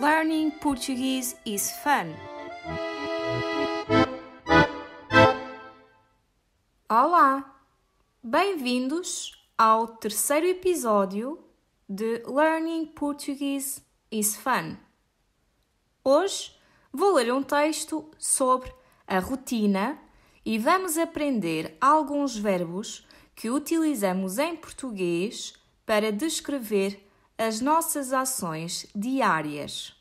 Learning Portuguese is fun. Olá! Bem-vindos ao terceiro episódio de Learning Portuguese is Fun. Hoje vou ler um texto sobre a rotina e vamos aprender alguns verbos que utilizamos em português para descrever as nossas ações diárias.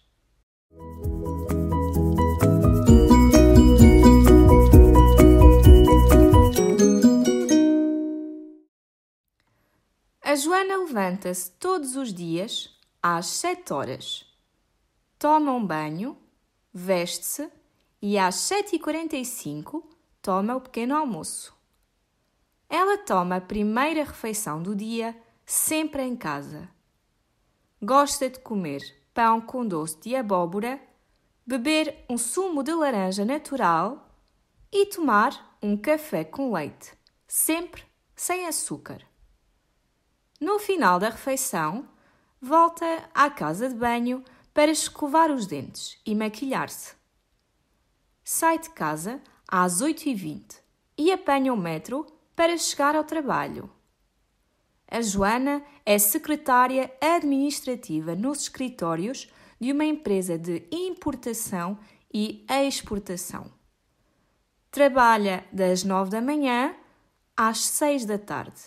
A Joana levanta-se todos os dias às 7 horas. Toma um banho, veste-se e às 7h45 toma o pequeno almoço. Ela toma a primeira refeição do dia sempre em casa gosta de comer pão com doce de abóbora, beber um sumo de laranja natural e tomar um café com leite, sempre sem açúcar. No final da refeição, volta à casa de banho para escovar os dentes e maquilhar-se. Sai de casa às 8h20 e apanha o metro para chegar ao trabalho. A Joana é secretária administrativa nos escritórios de uma empresa de importação e exportação. Trabalha das nove da manhã às seis da tarde,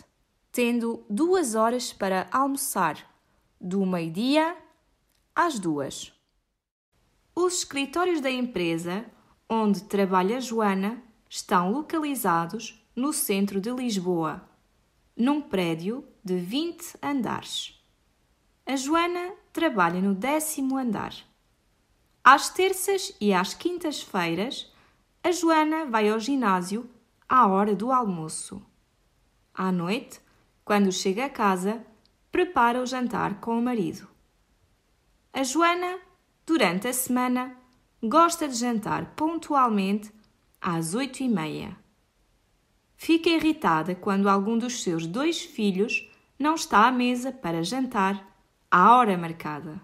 tendo duas horas para almoçar, do meio-dia às duas. Os escritórios da empresa onde trabalha Joana estão localizados no centro de Lisboa num prédio de 20 andares. A Joana trabalha no décimo andar. Às terças e às quintas-feiras, a Joana vai ao ginásio à hora do almoço. À noite, quando chega a casa, prepara o jantar com o marido. A Joana, durante a semana, gosta de jantar pontualmente às oito e meia. Fica irritada quando algum dos seus dois filhos não está à mesa para jantar à hora marcada.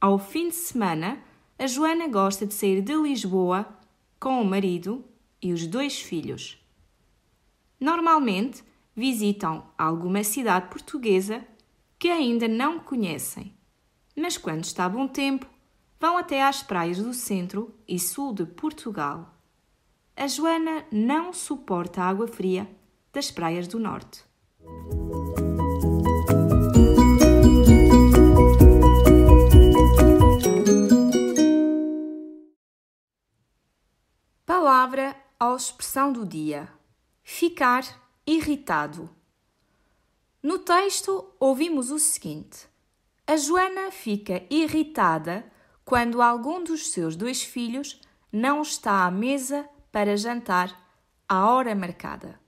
Ao fim de semana, a Joana gosta de sair de Lisboa com o marido e os dois filhos. Normalmente visitam alguma cidade portuguesa que ainda não conhecem, mas quando está bom tempo, vão até às praias do centro e sul de Portugal. A Joana não suporta a água fria das praias do norte. Ou expressão do dia: ficar irritado. No texto, ouvimos o seguinte: A Joana fica irritada quando algum dos seus dois filhos não está à mesa para jantar à hora marcada.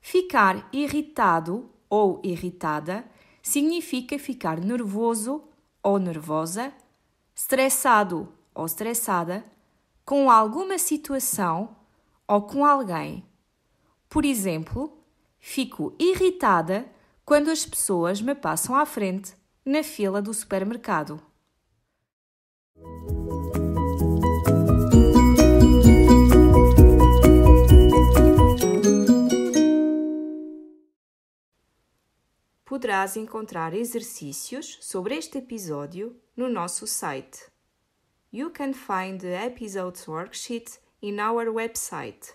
Ficar irritado ou irritada significa ficar nervoso ou nervosa, estressado ou estressada com alguma situação ou com alguém. Por exemplo, fico irritada quando as pessoas me passam à frente na fila do supermercado. poderás encontrar exercícios sobre este episódio no nosso site. You can find the episode's worksheet in our website.